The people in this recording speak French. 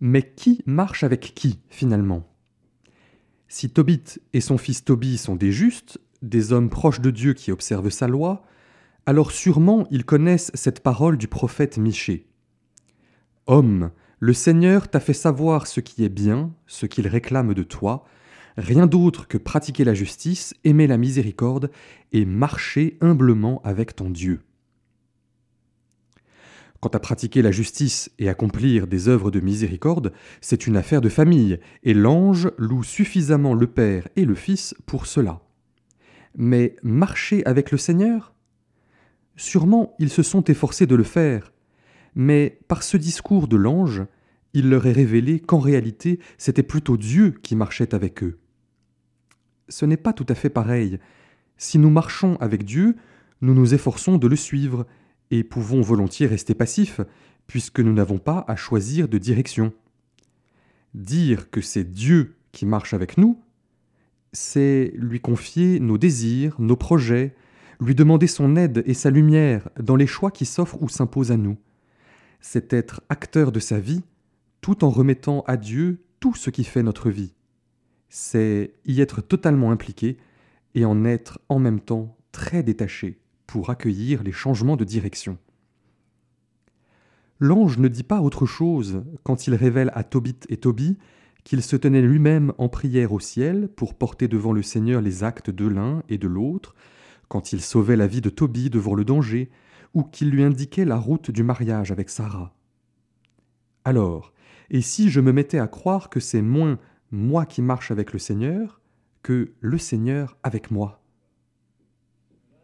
Mais qui marche avec qui, finalement? Si Tobit et son fils Toby sont des justes, des hommes proches de Dieu qui observent sa loi, alors sûrement ils connaissent cette parole du prophète Michée. Homme, le Seigneur t'a fait savoir ce qui est bien, ce qu'il réclame de toi, rien d'autre que pratiquer la justice, aimer la miséricorde et marcher humblement avec ton Dieu. Quant à pratiquer la justice et accomplir des œuvres de miséricorde, c'est une affaire de famille, et l'ange loue suffisamment le Père et le Fils pour cela. Mais marcher avec le Seigneur? Sûrement ils se sont efforcés de le faire, mais par ce discours de l'ange, il leur est révélé qu'en réalité c'était plutôt Dieu qui marchait avec eux. Ce n'est pas tout à fait pareil. Si nous marchons avec Dieu, nous nous efforçons de le suivre, et pouvons volontiers rester passifs, puisque nous n'avons pas à choisir de direction. Dire que c'est Dieu qui marche avec nous, c'est lui confier nos désirs, nos projets, lui demander son aide et sa lumière dans les choix qui s'offrent ou s'imposent à nous. C'est être acteur de sa vie, tout en remettant à Dieu tout ce qui fait notre vie. C'est y être totalement impliqué et en être en même temps très détaché pour accueillir les changements de direction. L'ange ne dit pas autre chose quand il révèle à Tobit et Tobie qu'il se tenait lui-même en prière au ciel pour porter devant le Seigneur les actes de l'un et de l'autre, quand il sauvait la vie de Tobie devant le danger, ou qu'il lui indiquait la route du mariage avec Sarah. Alors, et si je me mettais à croire que c'est moins moi qui marche avec le Seigneur que le Seigneur avec moi?